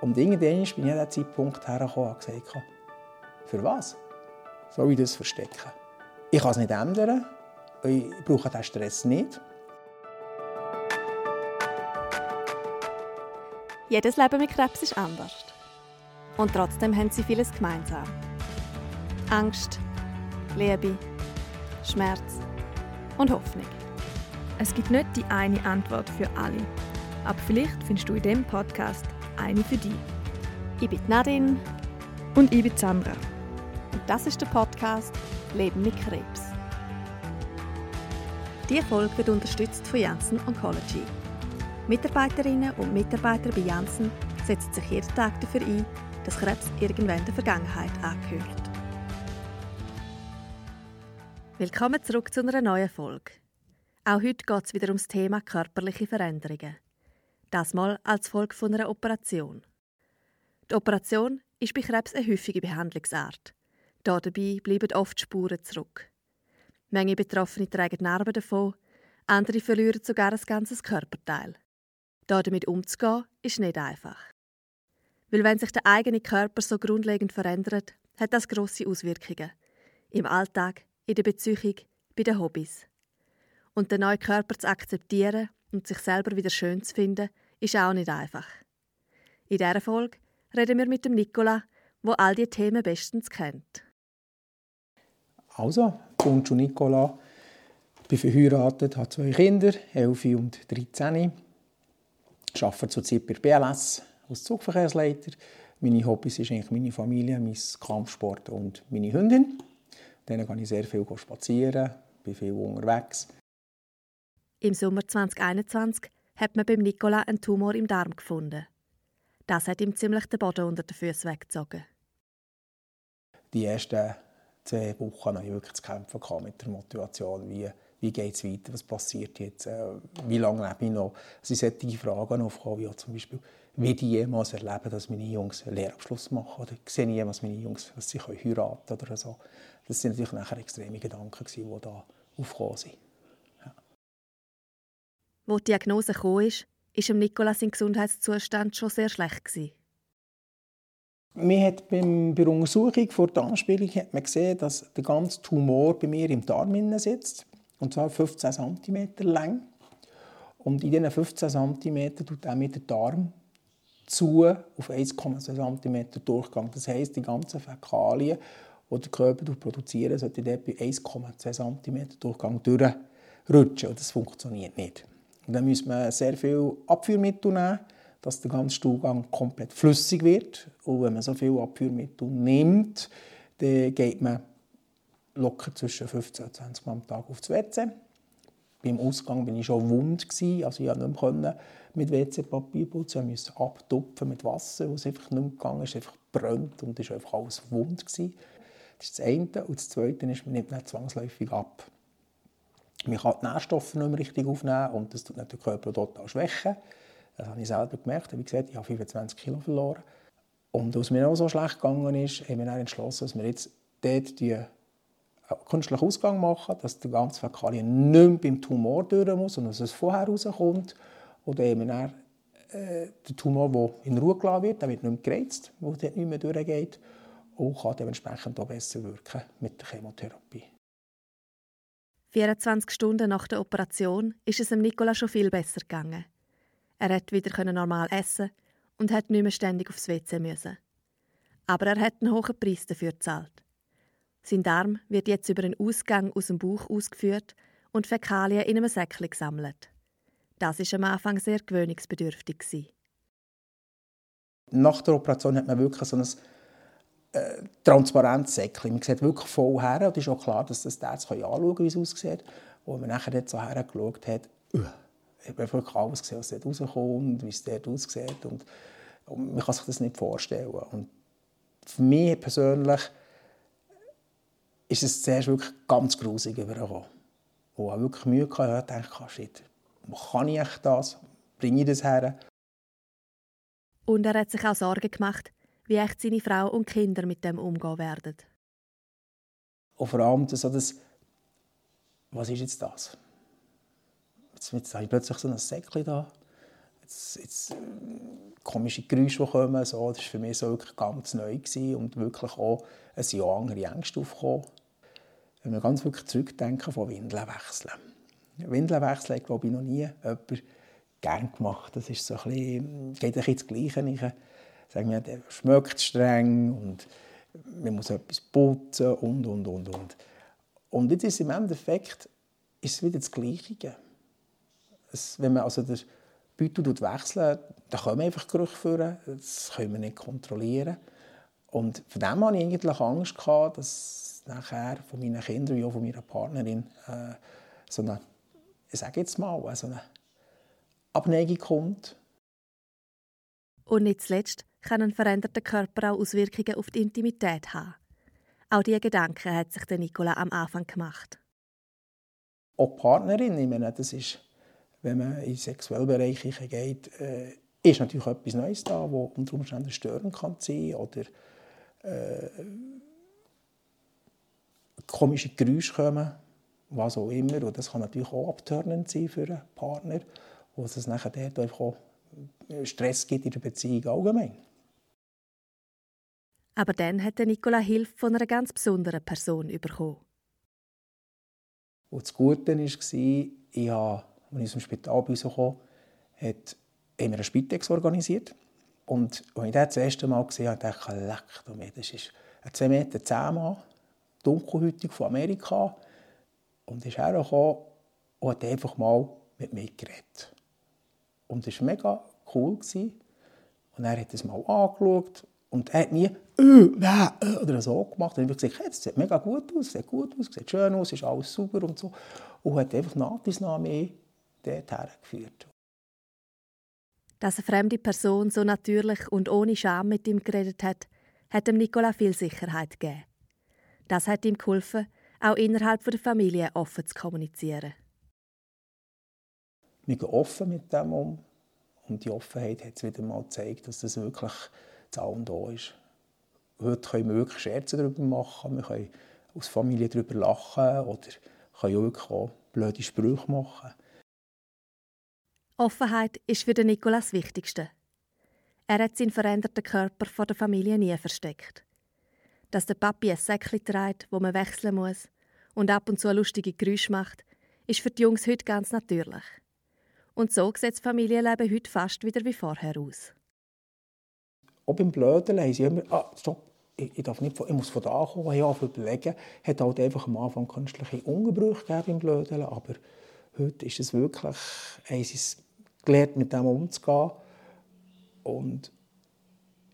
Und irgendwann bin ich an diesen Zeitpunkt hergekommen und gesagt, für was soll ich das verstecken? Ich kann es nicht ändern, ich brauche diesen Stress nicht. Jedes Leben mit Krebs ist anders. Und trotzdem haben sie vieles gemeinsam. Angst, Liebe, Schmerz und Hoffnung. Es gibt nicht die eine Antwort für alle. Aber vielleicht findest du in diesem Podcast eine für dich. Ich bin Nadine. Und ich bin Sandra. Und das ist der Podcast Leben mit Krebs. Diese Folge wird unterstützt von Janssen Oncology. Mitarbeiterinnen und Mitarbeiter bei Janssen setzen sich jeden Tag dafür ein, dass Krebs irgendwann der Vergangenheit angehört. Willkommen zurück zu einer neuen Folge. Auch heute geht es wieder ums Thema körperliche Veränderungen. Das mal als Folge von einer Operation. Die Operation ist bei Krebs eine häufige Behandlungsart. Dabei bleiben oft Spuren zurück. Manche Betroffene tragen Narben davon, andere verlieren sogar ein ganzes Körperteil. Damit umzugehen, ist nicht einfach. Weil wenn sich der eigene Körper so grundlegend verändert, hat das grosse Auswirkungen. Im Alltag, in der Beziehung, bei den Hobbys. Und den neuen Körper zu akzeptieren und sich selber wieder schön zu finden, ist auch nicht einfach. In dieser Folge reden wir mit dem Nicola, wo all die Themen bestens kennt. Also, Puncho Nicola, bin verheiratet, habe zwei Kinder, 11 und 13. Ich arbeite zurzeit bei BLS als Zugverkehrsleiter. Meine Hobbys sind eigentlich meine Familie, mein Kampfsport und meine Hündin. Dann gehe ich sehr viel spazieren, bin viel unterwegs. Im Sommer 2021 hat man beim Nicola einen Tumor im Darm gefunden. Das hat ihm ziemlich den Boden unter den Füßen weggezogen. Die ersten zwei Wochen hatte ich wirklich zu kämpfen mit der Motivation, wie, wie geht es weiter, was passiert jetzt, äh, wie lange lebe ich noch. Es sind solche Fragen aufgekommen, wie zum Beispiel, wie ich jemals erleben, dass meine Jungs einen Lehrabschluss machen oder sehe ich jemals meine Jungs, dass sie heiraten können oder so. Das sind natürlich nachher extreme Gedanken, die da aufgekommen sind. Wo die Diagnose kam, war ist Nicolas sein Gesundheitszustand schon sehr schlecht. Man hat beim, bei der Untersuchung vor der Anspielung hat man gesehen, dass der ganze Tumor bei mir im Darm sitzt. Und zwar 15 cm lang. Und in diesen 15 cm tut auch mit der Darm zu auf 1,2 cm Durchgang. Das heisst, die ganzen Fäkalien, die der Körper produzieren, sollten dort bei 1,2 cm Durchgang durchrutschen. Und das funktioniert nicht. Und dann muss man sehr viel Abführmittel nehmen, dass der ganze Stuhlgang komplett flüssig wird. Und wenn man so viel Abführmittel nimmt, dann geht man locker zwischen 15 und 20 Mal am Tag aufs WC. Beim Ausgang war ich schon wund, also ich nicht mehr mit WC-Papier putzen, ich musste abtupfen mit Wasser, weil es einfach nicht mehr gegangen ist, einfach brennt und war einfach alles wund. Das ist das eine. Und das zweite ist, man nimmt nicht zwangsläufig ab. Man kann die Nährstoffe nicht mehr richtig aufnehmen und das tut den Körper total schwächen. Das habe ich selber gemerkt. Wie gesagt, ich habe 25 Kilo verloren. Und als mir auch so schlecht gegangen ist, haben wir entschlossen, dass wir jetzt dort die äh, künstlichen Ausgang machen, dass der ganze Fäkalien nicht mehr beim Tumor durch muss, sondern dass es vorher rauskommt. Haben wir dann, äh, den Tumor, der in Ruhe gelassen wird, der wird nicht mehr gereizt, weil dort nicht mehr durchgeht und kann dementsprechend auch besser wirken mit der Chemotherapie. 24 Stunden nach der Operation ist es dem schon viel besser gegangen. Er hat wieder normal essen und hat nicht mehr ständig aufs WC müssen. Aber er hat einen hohen Preis dafür gezahlt. Sein Darm wird jetzt über einen Ausgang aus dem Bauch ausgeführt und Fäkalien in einem Säckchen gesammelt. Das ist am Anfang sehr gewöhnungsbedürftig. Nach der Operation hat man wirklich so ein äh, transparentes Säckchen. Man sieht wirklich voll her und es ist auch klar, dass das jetzt anschauen kann, wie es aussieht. Und wenn man nachher so hergeschaut hat, uh, hat man wirklich alles gesehen, was dort rauskommt, wie es dort aussieht. Und, und man kann sich das nicht vorstellen. Und für mich persönlich ist es zuerst wirklich ganz grusig übergekommen. Wo ich wirklich Mühe hatte, dachte ich, shit, wo kann ich das? Bringe ich das her? Und er hat sich auch Sorgen gemacht, wie echt seine Frau und Kinder mit dem umgehen werden. Und vor allem so das, was ist jetzt das? Jetzt, jetzt habe ich plötzlich so ein Säckchen da. jetzt, jetzt, äh, komische Geräusche, die kommen. So, das war für mich so wirklich ganz neu gewesen und wirklich auch ein Jahr andere Ängste aufgekommen. Wenn wir ganz wirklich zurückdenken von Windeln wechseln. Windeln wechseln hat, glaube ich, noch nie jemand gerne gemacht. Das ist so ein bisschen, geht ein bisschen ins Gleiche. Sagen wir, der schmeckt streng und man muss etwas putzen und, und, und, und. Und jetzt ist im Endeffekt ist es wieder das Gleiche. Es, wenn man also den Beutel wechselt, dann kommen einfach Gerüche führen. Das können wir nicht kontrollieren. Und von dem hatte ich eigentlich Angst, gehabt, dass nachher von meinen Kindern wie auch von meiner Partnerin äh, so eine, ich sage jetzt mal, so eine Abneigung kommt. Und nicht zuletzt kann ein veränderter Körper auch Auswirkungen auf die Intimität haben. Auch diese Gedanken hat sich der Nicola am Anfang gemacht. Auch die Partnerin, ich meine, das ist, wenn man in Sexuellbereiche geht, äh, ist natürlich etwas Neues da, wo unter Umständen stören kann sein oder äh, komische Geräusche kommen, was auch immer. Und das kann natürlich auch abtörnend sein für einen Partner, wo es nachher dort einfach auch Stress gibt in der Beziehung allgemein. Aber dann hat Nicola Hilfe von einer ganz besonderen Person bekommen. Und das Gute war, ich habe, als ich aus dem Spital bei uns kam, hat wir eine Spitex organisiert. Und als ich das das erste Mal gesehen habe, dachte ich, leck das ist ein 2 Meter 10 Mann, dunkelhäutig von Amerika. Und ist hergekommen und hat einfach mal mit mir geredet. Und es war mega cool. Und er hat es mal angeschaut und er hat nie äh, äh, oder so gemacht. Und ich habe gesagt, hey, das sieht mega gut aus, sieht gut aus, sieht schön aus, ist alles super und so. Und hat einfach nach und nach hergeführt. Dass eine fremde Person so natürlich und ohne Scham mit ihm geredet hat, hat dem Nicola viel Sicherheit gegeben. Das hat ihm geholfen, auch innerhalb der Familie offen zu kommunizieren. Wir gehen offen mit dem um. Und die Offenheit hat es wieder mal gezeigt, dass das wirklich Zaun da ist. Heute können wir wirklich Scherze darüber machen, wir können als Familie darüber lachen oder können auch wirklich auch blöde Sprüche machen. Offenheit ist für den Nikolas das Wichtigste. Er hat seinen veränderten Körper von der Familie nie versteckt. Dass der Papi ein Säckchen trägt, wo man wechseln muss und ab und zu lustige Geräusche macht, ist für die Jungs heute ganz natürlich. Und so sieht das Familienleben heute fast wieder wie vorher aus. Auch beim Blödeln haben sie immer, ah, stopp, ich, ich, darf nicht, ich muss von da kommen, ich habe überlegen. Es hat halt einfach am Anfang künstliche Ungebrüche gegeben beim Blödeln, aber heute ist es wirklich, haben sie es gelernt, mit dem umzugehen und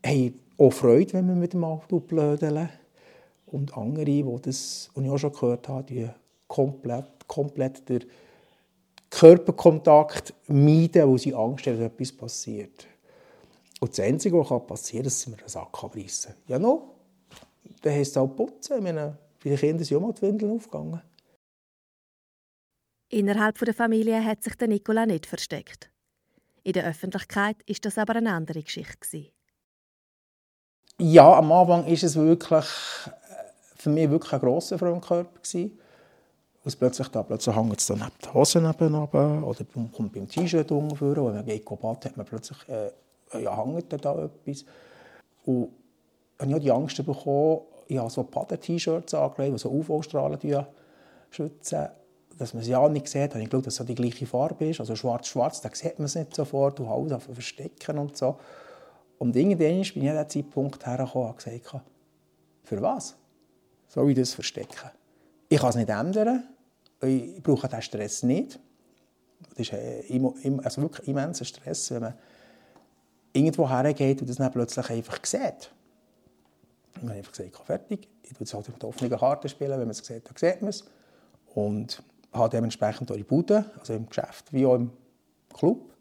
haben auch Freude, wenn man mit dem Auto blödeln. Und andere, die das, was ich auch schon gehört habe, die komplett, komplett den Körperkontakt meiden, wo sie Angst haben, dass etwas passiert. Und das Einzige, was passieren kann, ist, dass wir einen Sack abreißen. Ja, no. Dann heisst es auch putzen. Ich meine, bei den Kindern sind auch mal die Windeln aufgegangen. Innerhalb der Familie hat sich der Nikola nicht versteckt. In der Öffentlichkeit ist das aber eine andere Geschichte. Ja, am Anfang war es wirklich äh, für mich wirklich ein grosser Frauenkörper. Und plötzlich, da, plötzlich hängt es dann neben den Hosen runter, oder kommt beim T-Shirt ungefähr. Wenn man geht baden, hat man plötzlich äh, ja, hängt da etwas. Und ich habe die Angst bekommen, ich habe so Baden-T-Shirts angelegt, die so UV-Strahlen schützen. Dass man es ja nicht sieht, habe ich geschaut, dass es die gleiche Farbe ist. Also schwarz-schwarz, da sieht man es nicht sofort, du Haus verstecken und so. Und irgendwann bin ich an diesem Zeitpunkt hergekommen und gesagt, für was soll ich das verstecken? Ich kann es nicht ändern, ich brauche diesen Stress nicht. Das ist also wirklich immenser Stress, wenn man irgendwo hergeht und das dann plötzlich einfach sieht. Und dann ich gesagt, fertig, ich tue es halt mit offenen Karten spielen, wenn man es sieht, dann sieht man es. Und habe dementsprechend auch in Bude, also im Geschäft wie auch im Club,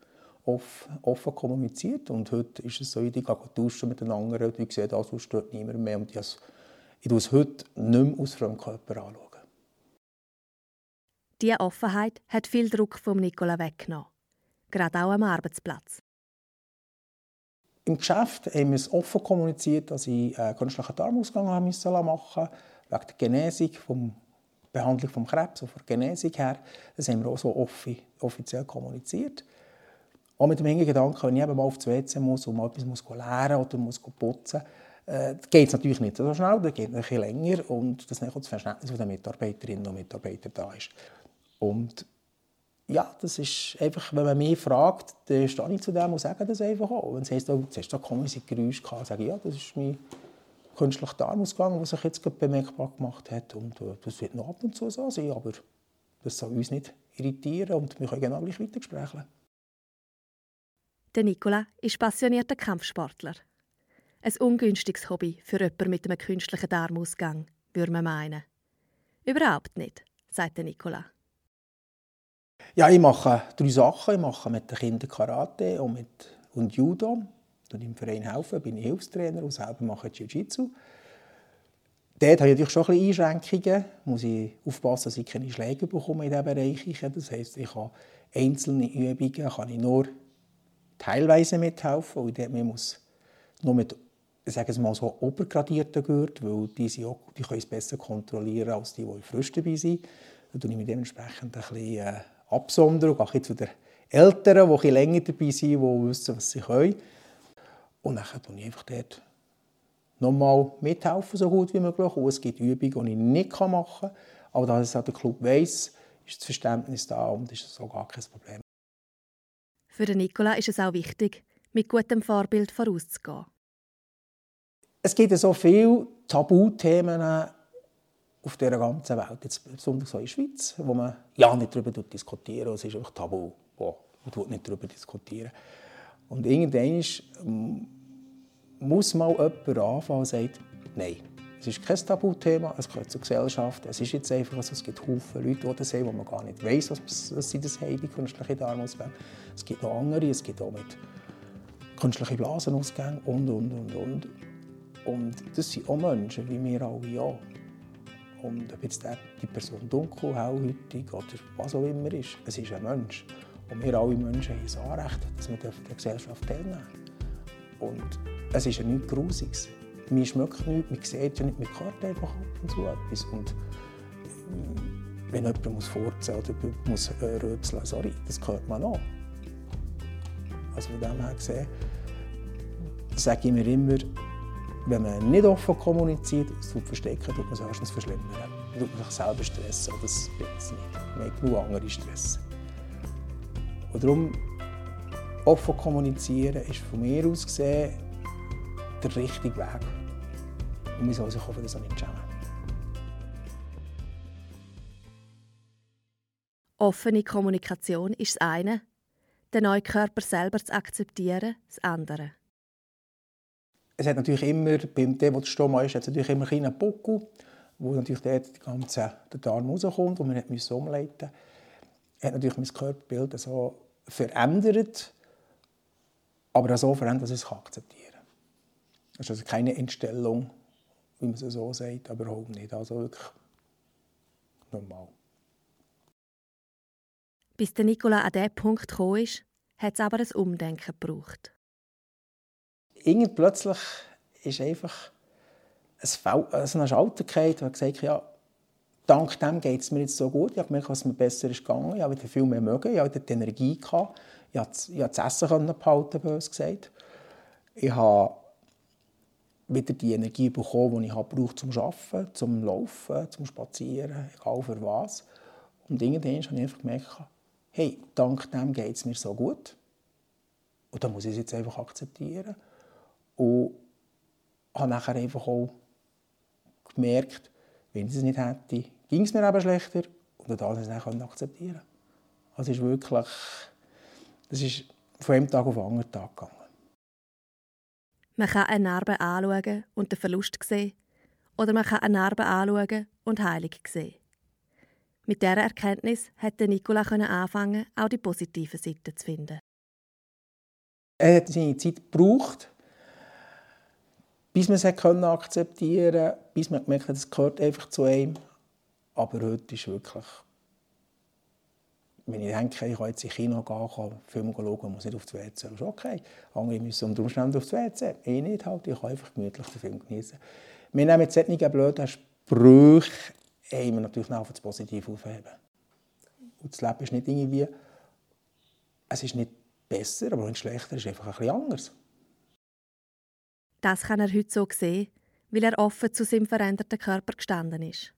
offen kommuniziert. Und heute ist es so, ich gehe tauschen mit den anderen und ich sehe das, sonst stört niemand mehr. Und ich, ich tue es heute nicht mehr aus dem Körper anschauen. Diese Offenheit hat viel Druck vom Nicola weggenommen. Gerade auch am Arbeitsplatz. Im Geschäft haben wir es offen kommuniziert, dass ich einen künstlichen Darmausgang machen musste, wegen der Genesung, vom Behandlung des Krebs, von der Genesung her. Das haben wir auch so offiziell kommuniziert. Auch mit dem Gedanken, wenn ich eben mal auf das WC muss und mal etwas muss lernen oder muss putzen äh, geht es natürlich nicht so schnell, das geht ein bisschen länger und das ist das Verständnis der Mitarbeiterinnen und Mitarbeiter da ist. Und ja, das ist einfach, wenn man mich fragt, dann stehe ich zu dem und sage das einfach auch. Wenn es heisst, du hast da komische Geräusche gehabt, sage ich, ja, das ist mein künstlicher Darmausgang, der sich jetzt gerade bemerkbar gemacht hat. Und äh, das wird noch ab und zu so sein, aber das soll uns nicht irritieren und wir können genau gleich weitergesprächen. Der Nicola ist passionierter Kampfsportler. Ein ungünstiges Hobby für jemanden mit einem künstlichen Darmausgang, würde man meinen. Überhaupt nicht, sagt der Nicola. Ja, ich mache drei Sachen. Ich mache mit den Kindern Karate und, mit, und Judo. Und im Verein helfen, bin ich Hilfstrainer und selber mache Jiu-Jitsu. Dort habe ich natürlich schon ein bisschen Einschränkungen. Muss ich aufpassen, dass ich keine Schläge bekomme in diesem Bereich. Das heisst, ich kann einzelne Übungen kann ich nur teilweise mithelfen, weil ich muss nur mit sagen wir mal so obergradierten Gürtel, weil die, sind auch, die können es besser kontrollieren als die, die frisch dabei sind. Da tue ich mich dementsprechend ein bisschen äh, absondern und gehe zu den Älteren, die länger dabei sind, die wissen, was sie können. Und dann tue ich einfach dort nochmal mithelfen, so gut wie möglich. Und es gibt Übungen, die ich nicht machen kann. Aber da es der Club weiss, ist das Verständnis da und ist so gar kein Problem. Für den Nicola ist es auch wichtig, mit gutem Vorbild vorauszugehen. Es gibt so viele Tabuthemen auf dieser ganzen Welt, jetzt besonders so in der Schweiz, wo man ja nicht darüber diskutieren Es ist einfach tabu. Wow, man nicht darüber diskutieren. Und irgendwann muss mal jemand anfangen und sagt, nein, es ist kein Tabuthema, es gehört zur Gesellschaft. Es ist jetzt einfach, also es gibt Haufen Leute, die das haben, wo man gar nicht weiß, was, sie das haben, die künstliche Darmausgänge. Es gibt noch andere, es gibt auch mit künstlichen Blasenausgängen und, und, und, und. Und das sind auch Menschen, wie wir alle auch. Und ob jetzt die Person dunkel, hellhäutig oder was auch immer ist, es ist ein Mensch. Und wir alle Menschen haben das Anrecht, dass wir der Gesellschaft teilnehmen Und es ist ja nichts Grusiges. Man schmeckt nichts, man sieht ja nicht, man hört einfach ab und zu etwas. Und äh, wenn jemand muss furzen oder muss äh, rötseln, sorry, das hört man auch. Also von dem her gesehen, sage ich mir immer, wenn man nicht offen kommuniziert, es tut verstecken, tut man es erstens verschlimmern. Man tut sich selber stressen, das bringt es nicht. Man hat genug andere Stress. Und darum, offen kommunizieren ist von mir aus gesehen der richtige Weg. Und man soll sich auch für das nicht schämen. Offene Kommunikation ist das eine, den neuen Körper selber zu akzeptieren, das andere es hat natürlich immer, beim dem, was Stoma ist, hat es natürlich immer einen Buckel, wo natürlich dort die ganze, der Darm rauskommt und man musste umleiten. Er hat natürlich mein Körperbild so verändert, aber auch so verändert, dass ich es akzeptieren kann. Das ist also keine Entstellung, wie man es so sagt, aber überhaupt nicht. Also wirklich normal. Bis der Nicola an diesen Punkt ist, hat es aber ein Umdenken gebraucht irgend plötzlich ist einfach ein, also ein Schalter gefallen und gesagt, ja, dank dem geht es mir jetzt so gut. Ich habe gemerkt, was mir besser ist gegangen. Ich habe wieder viel mehr mögen. Ich hatte die Energie. Gehabt. Ich konnte das Essen behalten, bös gesagt. Ich habe wieder die Energie bekommen, die ich brauche zum Arbeiten, zum Laufen, zum Spazieren, egal für was. Und irgendwann habe ich einfach gemerkt, hey, dank dem geht es mir so gut. Und da muss ich es jetzt einfach akzeptieren. Und habe nachher einfach auch gemerkt, wenn ich es nicht hätte, ging es mir eben schlechter und dann es nicht akzeptieren Also es ist wirklich, das ist von einem Tag auf den anderen Tag gegangen. Man kann eine Narbe anschauen und den Verlust sehen, oder man kann eine Narbe anschauen und Heilung sehen. Mit dieser Erkenntnis konnte Nicola anfangen, auch die positiven Seiten zu finden. Er hat seine Zeit gebraucht, bis man es akzeptieren konnte, bis man gemerkt hat, es gehört einfach zu einem. Aber heute ist wirklich, wenn ich denke, ich kann jetzt ins Kino gehen, kann Film schauen, muss nicht auf das WC, das ist okay. Andere müssen unter Umständen auf das WC. Ich nicht halt, ich kann einfach gemütlich den Film genießen. Wir nehmen jetzt solche blöden Sprüche, haben wir natürlich auch das Positive aufheben. Und das Leben ist nicht irgendwie, es ist nicht besser, aber wenn schlechter ist, einfach ein bisschen anders. Das kann er heute so sehen, weil er offen zu seinem veränderten Körper gestanden ist.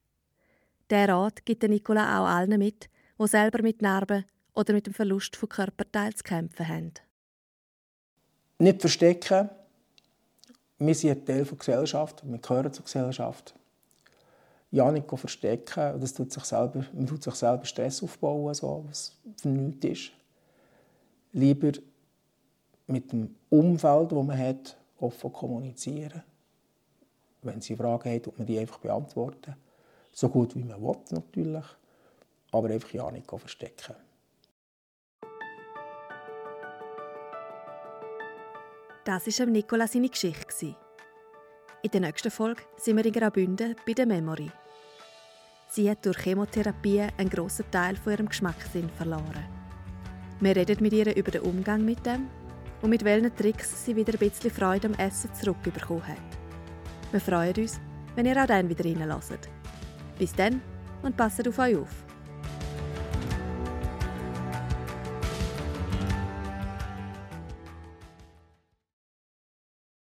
Der Rat gibt Nicola auch allen mit, die selber mit Narben oder mit dem Verlust von Körperteilen zu kämpfen haben. Nicht verstecken. Wir sind ein Teil der Gesellschaft, wir gehören zur Gesellschaft. Ja, nicht verstecken, das tut sich selber, man tut sich selber Stress aufbauen, so, was für nichts ist. Lieber mit dem Umfeld, das man hat, offen kommunizieren. Wenn Sie Fragen haben, tut man die einfach beantworten. So gut wie man will, natürlich. Aber einfach ja nicht verstecken. Das war Nicola seine Geschichte. In der nächsten Folge sind wir in Graubünden bei der Memory. Sie hat durch Chemotherapie einen grossen Teil von ihrem Geschmackssinn verloren. Wir reden mit ihr über den Umgang mit dem und mit welchen Tricks sie wieder ein bisschen Freude am Essen zurückbekommen hat. Wir freuen uns, wenn ihr auch dann wieder reinlässt. Bis dann und passt auf euch auf.